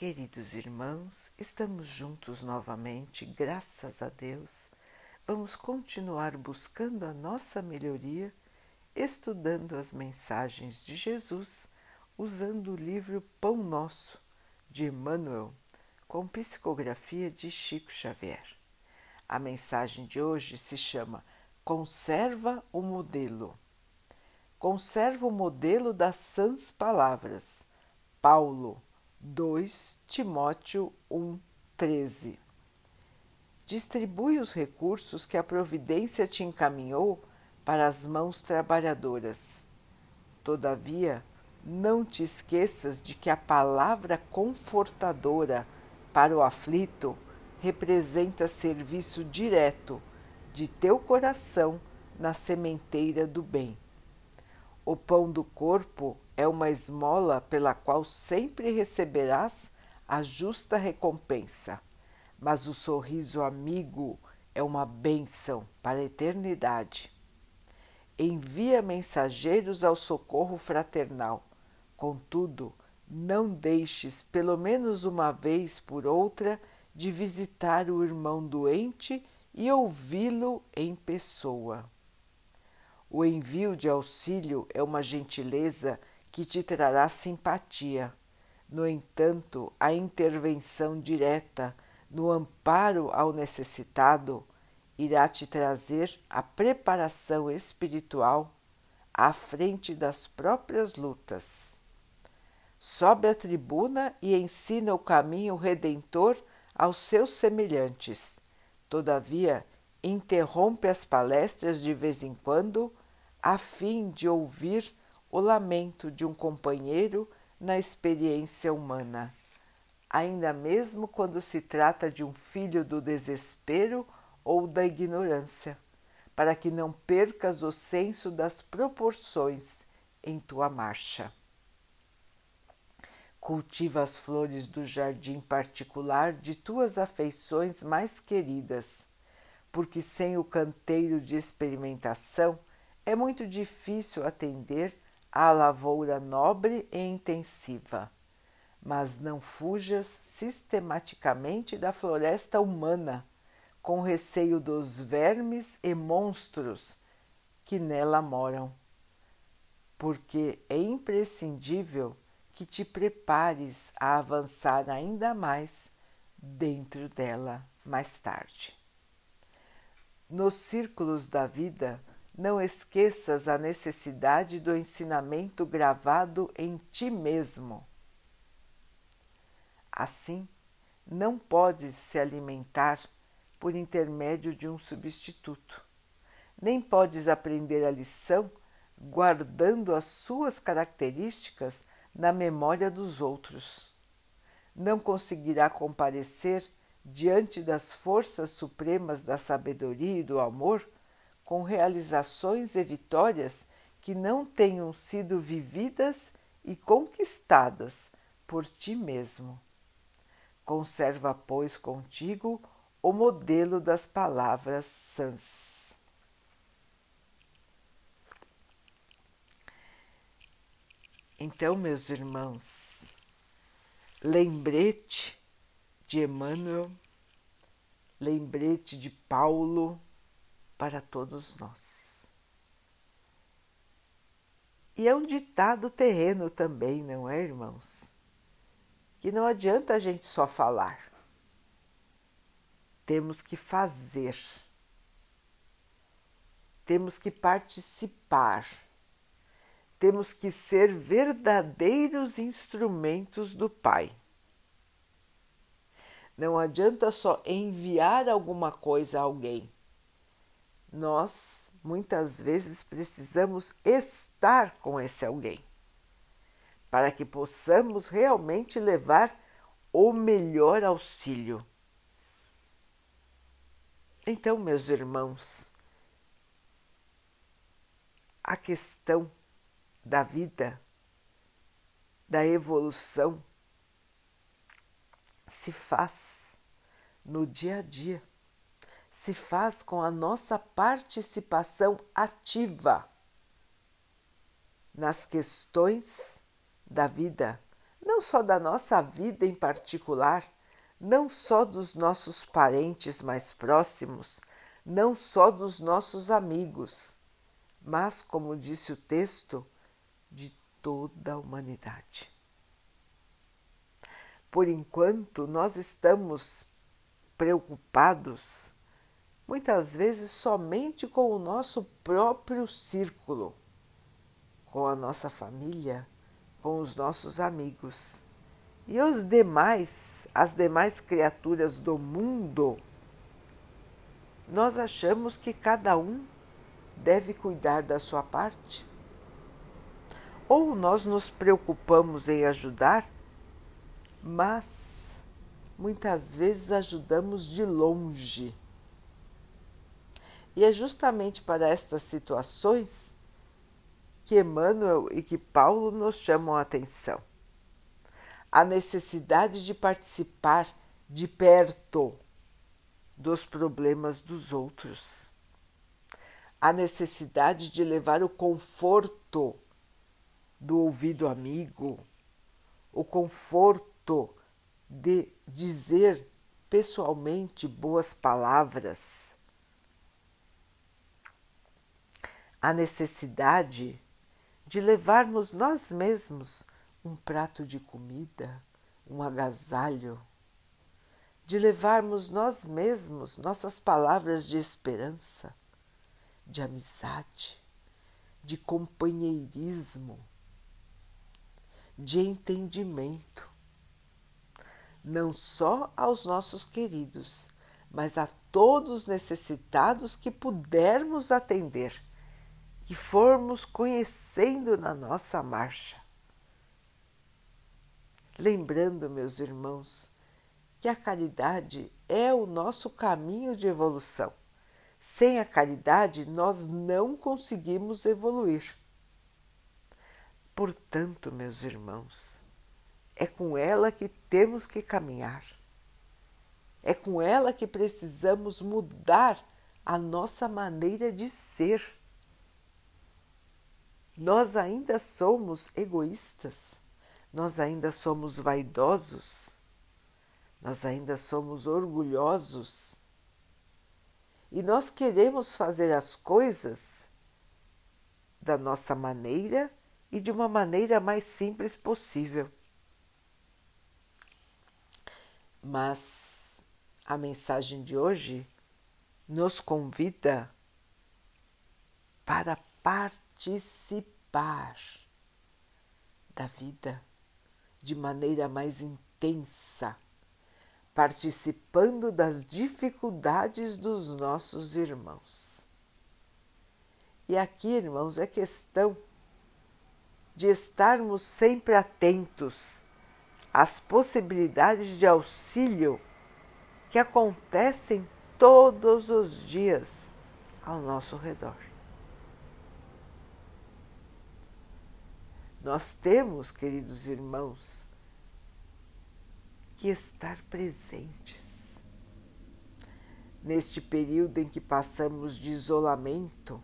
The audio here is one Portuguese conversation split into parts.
Queridos irmãos, estamos juntos novamente, graças a Deus. Vamos continuar buscando a nossa melhoria, estudando as mensagens de Jesus, usando o livro Pão Nosso, de Emmanuel, com psicografia de Chico Xavier. A mensagem de hoje se chama Conserva o modelo. Conserva o modelo das sãs palavras. Paulo 2 Timóteo 1:13. Distribui os recursos que a providência te encaminhou para as mãos trabalhadoras. Todavia, não te esqueças de que a palavra confortadora para o aflito representa serviço direto de teu coração na sementeira do bem. O pão do corpo é uma esmola pela qual sempre receberás a justa recompensa, mas o sorriso amigo é uma bênção para a eternidade. Envia mensageiros ao socorro fraternal, contudo, não deixes, pelo menos uma vez por outra, de visitar o irmão doente e ouvi-lo em pessoa. O envio de auxílio é uma gentileza que te trará simpatia. No entanto, a intervenção direta no amparo ao necessitado irá te trazer a preparação espiritual à frente das próprias lutas. Sobe a tribuna e ensina o caminho redentor aos seus semelhantes. Todavia, interrompe as palestras de vez em quando, a fim de ouvir o lamento de um companheiro na experiência humana, ainda mesmo quando se trata de um filho do desespero ou da ignorância, para que não percas o senso das proporções em tua marcha. Cultiva as flores do jardim particular de tuas afeições mais queridas, porque sem o canteiro de experimentação é muito difícil atender à lavoura nobre e intensiva. Mas não fujas sistematicamente da floresta humana, com receio dos vermes e monstros que nela moram, porque é imprescindível que te prepares a avançar ainda mais dentro dela mais tarde. Nos círculos da vida, não esqueças a necessidade do ensinamento gravado em ti mesmo. Assim, não podes se alimentar por intermédio de um substituto, nem podes aprender a lição guardando as suas características na memória dos outros. Não conseguirá comparecer diante das forças supremas da sabedoria e do amor com realizações e vitórias que não tenham sido vividas e conquistadas por ti mesmo. Conserva, pois, contigo o modelo das palavras sãs. Então, meus irmãos, lembrete de Emmanuel, lembrete de Paulo, para todos nós. E é um ditado terreno também, não é, irmãos? Que não adianta a gente só falar. Temos que fazer. Temos que participar. Temos que ser verdadeiros instrumentos do Pai. Não adianta só enviar alguma coisa a alguém nós muitas vezes precisamos estar com esse alguém para que possamos realmente levar o melhor auxílio. Então, meus irmãos, a questão da vida, da evolução, se faz no dia a dia se faz com a nossa participação ativa nas questões da vida, não só da nossa vida em particular, não só dos nossos parentes mais próximos, não só dos nossos amigos, mas, como disse o texto, de toda a humanidade. Por enquanto, nós estamos preocupados, muitas vezes somente com o nosso próprio círculo, com a nossa família, com os nossos amigos. E os demais, as demais criaturas do mundo, nós achamos que cada um deve cuidar da sua parte? Ou nós nos preocupamos em ajudar, mas muitas vezes ajudamos de longe. E é justamente para estas situações que Emmanuel e que Paulo nos chamam a atenção. A necessidade de participar de perto dos problemas dos outros. A necessidade de levar o conforto do ouvido amigo, o conforto de dizer pessoalmente boas palavras, a necessidade de levarmos nós mesmos um prato de comida, um agasalho, de levarmos nós mesmos nossas palavras de esperança, de amizade, de companheirismo, de entendimento, não só aos nossos queridos, mas a todos necessitados que pudermos atender que formos conhecendo na nossa marcha. Lembrando, meus irmãos, que a caridade é o nosso caminho de evolução. Sem a caridade, nós não conseguimos evoluir. Portanto, meus irmãos, é com ela que temos que caminhar. É com ela que precisamos mudar a nossa maneira de ser nós ainda somos egoístas, nós ainda somos vaidosos, nós ainda somos orgulhosos? E nós queremos fazer as coisas da nossa maneira e de uma maneira mais simples possível. Mas a mensagem de hoje nos convida para participar da vida de maneira mais intensa, participando das dificuldades dos nossos irmãos. E aqui, irmãos, é questão de estarmos sempre atentos às possibilidades de auxílio que acontecem todos os dias ao nosso redor. Nós temos, queridos irmãos, que estar presentes. Neste período em que passamos de isolamento,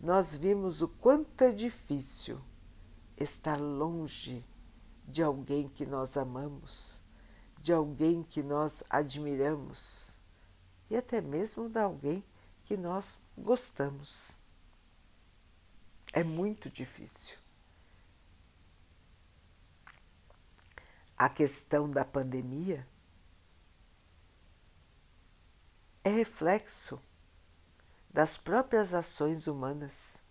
nós vimos o quanto é difícil estar longe de alguém que nós amamos, de alguém que nós admiramos e até mesmo de alguém que nós gostamos. É muito difícil. A questão da pandemia é reflexo das próprias ações humanas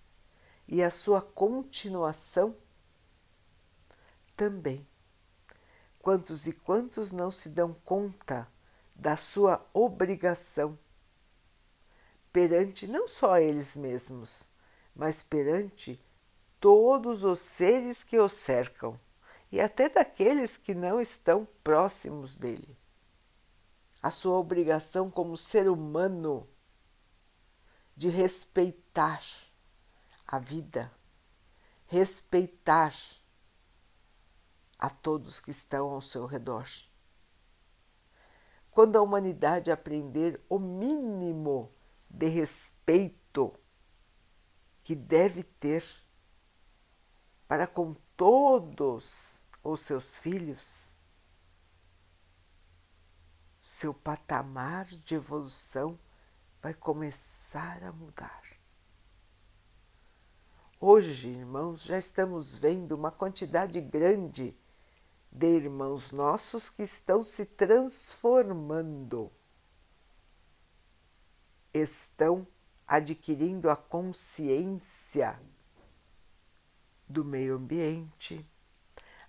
e a sua continuação também. Quantos e quantos não se dão conta da sua obrigação perante não só eles mesmos, mas perante todos os seres que os cercam e até daqueles que não estão próximos dele. A sua obrigação como ser humano de respeitar a vida, respeitar a todos que estão ao seu redor. Quando a humanidade aprender o mínimo de respeito que deve ter para com todos ou seus filhos, seu patamar de evolução vai começar a mudar. Hoje, irmãos, já estamos vendo uma quantidade grande de irmãos nossos que estão se transformando, estão adquirindo a consciência do meio ambiente,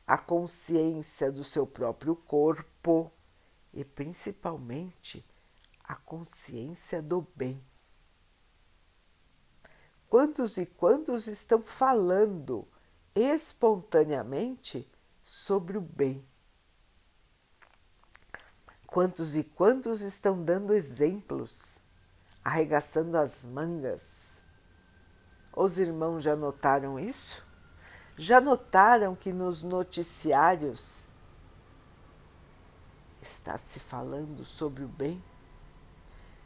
a consciência do seu próprio corpo e principalmente a consciência do bem. Quantos e quantos estão falando espontaneamente sobre o bem? Quantos e quantos estão dando exemplos, arregaçando as mangas? Os irmãos já notaram isso? Já notaram que nos noticiários está se falando sobre o bem?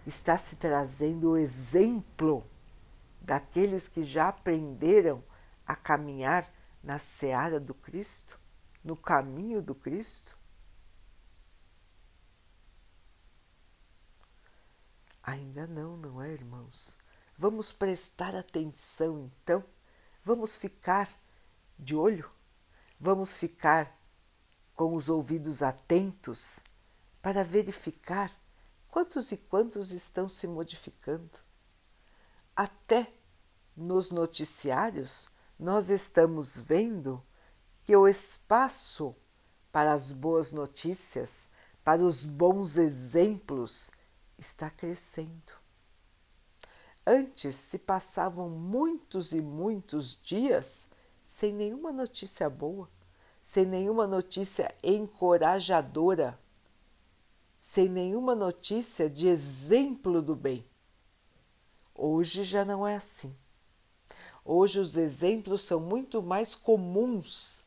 Está se trazendo o exemplo daqueles que já aprenderam a caminhar na seara do Cristo, no caminho do Cristo? Ainda não, não é, irmãos? Vamos prestar atenção então? Vamos ficar de olho? Vamos ficar com os ouvidos atentos para verificar quantos e quantos estão se modificando? Até nos noticiários nós estamos vendo que o espaço para as boas notícias, para os bons exemplos, está crescendo. Antes se passavam muitos e muitos dias sem nenhuma notícia boa, sem nenhuma notícia encorajadora, sem nenhuma notícia de exemplo do bem. Hoje já não é assim. Hoje os exemplos são muito mais comuns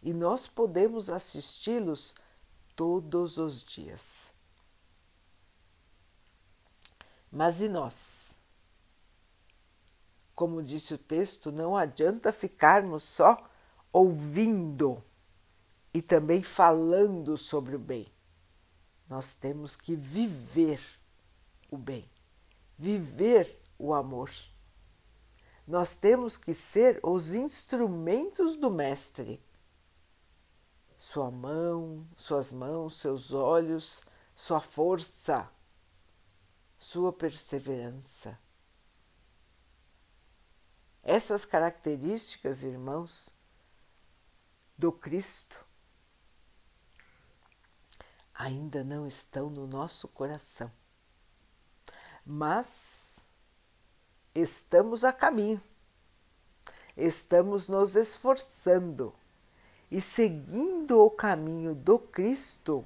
e nós podemos assisti-los todos os dias. Mas e nós? Como disse o texto, não adianta ficarmos só ouvindo e também falando sobre o bem. Nós temos que viver o bem viver o amor. Nós temos que ser os instrumentos do Mestre. Sua mão, suas mãos, seus olhos, sua força, sua perseverança. Essas características, irmãos, do Cristo ainda não estão no nosso coração mas estamos a caminho, estamos nos esforçando e seguindo o caminho do Cristo,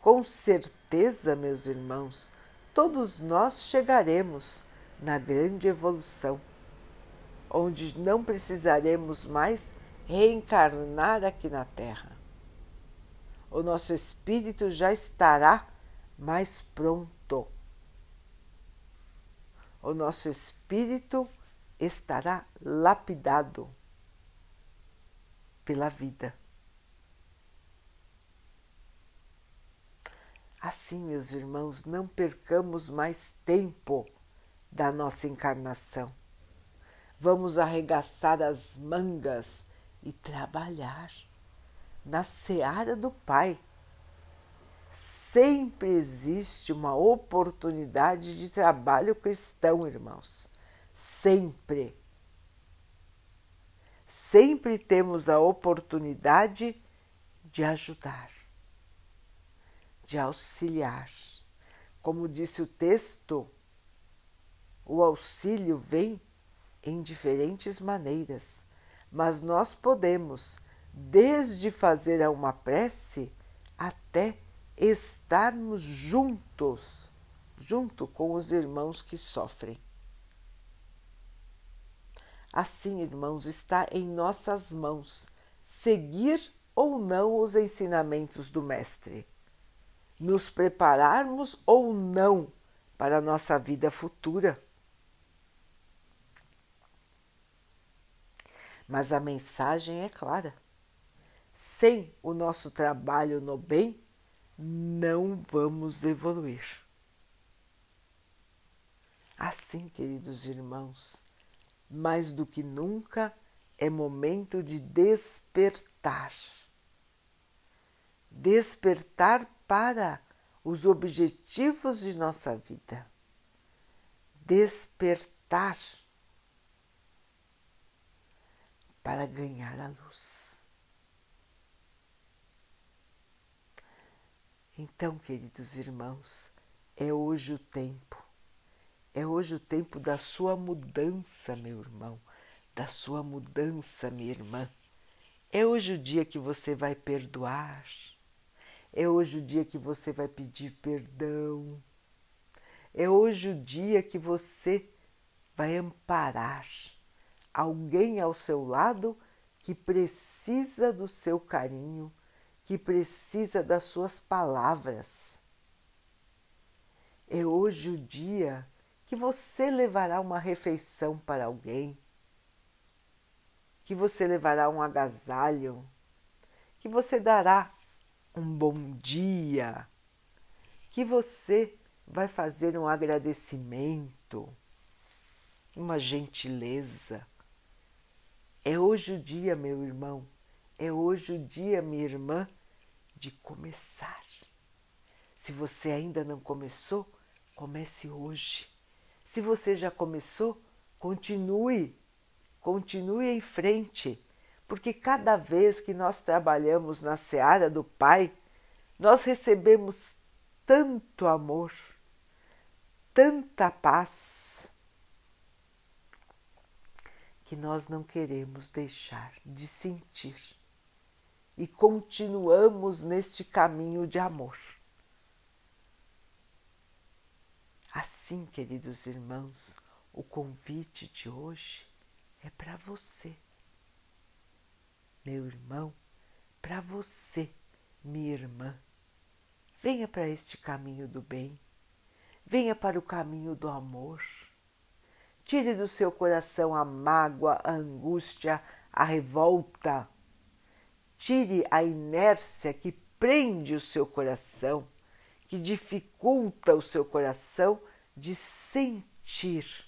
com certeza, meus irmãos, todos nós chegaremos na grande evolução, onde não precisaremos mais reencarnar aqui na Terra. O nosso espírito já estará mais pronto o nosso espírito estará lapidado pela vida. Assim, meus irmãos, não percamos mais tempo da nossa encarnação. Vamos arregaçar as mangas e trabalhar na seara do Pai Sempre existe uma oportunidade de trabalho cristão, irmãos. Sempre. Sempre temos a oportunidade de ajudar, de auxiliar. Como disse o texto, o auxílio vem em diferentes maneiras, mas nós podemos, desde fazer uma prece até estarmos juntos, junto com os irmãos que sofrem. Assim, irmãos, está em nossas mãos seguir ou não os ensinamentos do Mestre, nos prepararmos ou não para a nossa vida futura. Mas a mensagem é clara. sem o nosso trabalho no bem, não vamos evoluir. Assim, queridos irmãos, mais do que nunca é momento de despertar. Despertar para os objetivos de nossa vida. Despertar para ganhar a luz. Então, queridos irmãos, é hoje o tempo. É hoje o tempo da sua mudança, meu irmão, da sua mudança, minha irmã. É hoje o dia que você vai perdoar. É hoje o dia que você vai pedir perdão. É hoje o dia que você vai amparar alguém ao seu lado que precisa do seu carinho, que precisa das suas palavras. É hoje o dia que você levará uma refeição para alguém, que você levará um agasalho, que você dará um bom dia, que você vai fazer um agradecimento, uma gentileza. É hoje o dia, meu irmão, é hoje o dia, minha irmã, de começar. Se você ainda não começou, comece hoje. Se você já começou, continue, continue em frente, porque cada vez que nós trabalhamos na seara do Pai, nós recebemos tanto amor, tanta paz, que nós não queremos deixar de sentir e continuamos neste caminho de amor. Assim, queridos irmãos, o convite de hoje é para você, meu irmão, para você, minha irmã. Venha para este caminho do bem, venha para o caminho do amor. Tire do seu coração a mágoa, a angústia, a revolta. Tire a inércia que prende o seu coração que dificulta o seu coração de sentir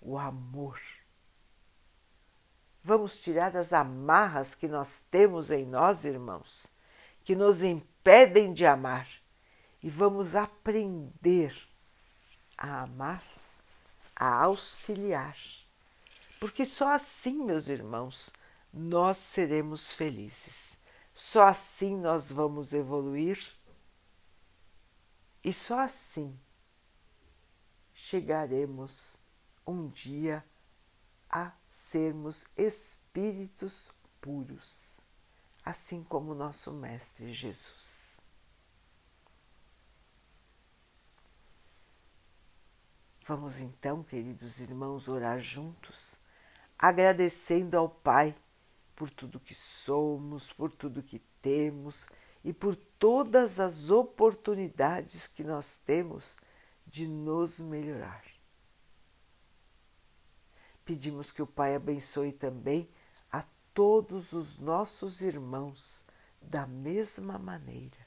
o amor. Vamos tirar as amarras que nós temos em nós, irmãos, que nos impedem de amar, e vamos aprender a amar, a auxiliar. Porque só assim, meus irmãos, nós seremos felizes. Só assim nós vamos evoluir e só assim chegaremos um dia a sermos espíritos puros, assim como nosso Mestre Jesus. Vamos então, queridos irmãos, orar juntos, agradecendo ao Pai por tudo que somos, por tudo que temos e por todas as oportunidades que nós temos de nos melhorar. Pedimos que o Pai abençoe também a todos os nossos irmãos da mesma maneira.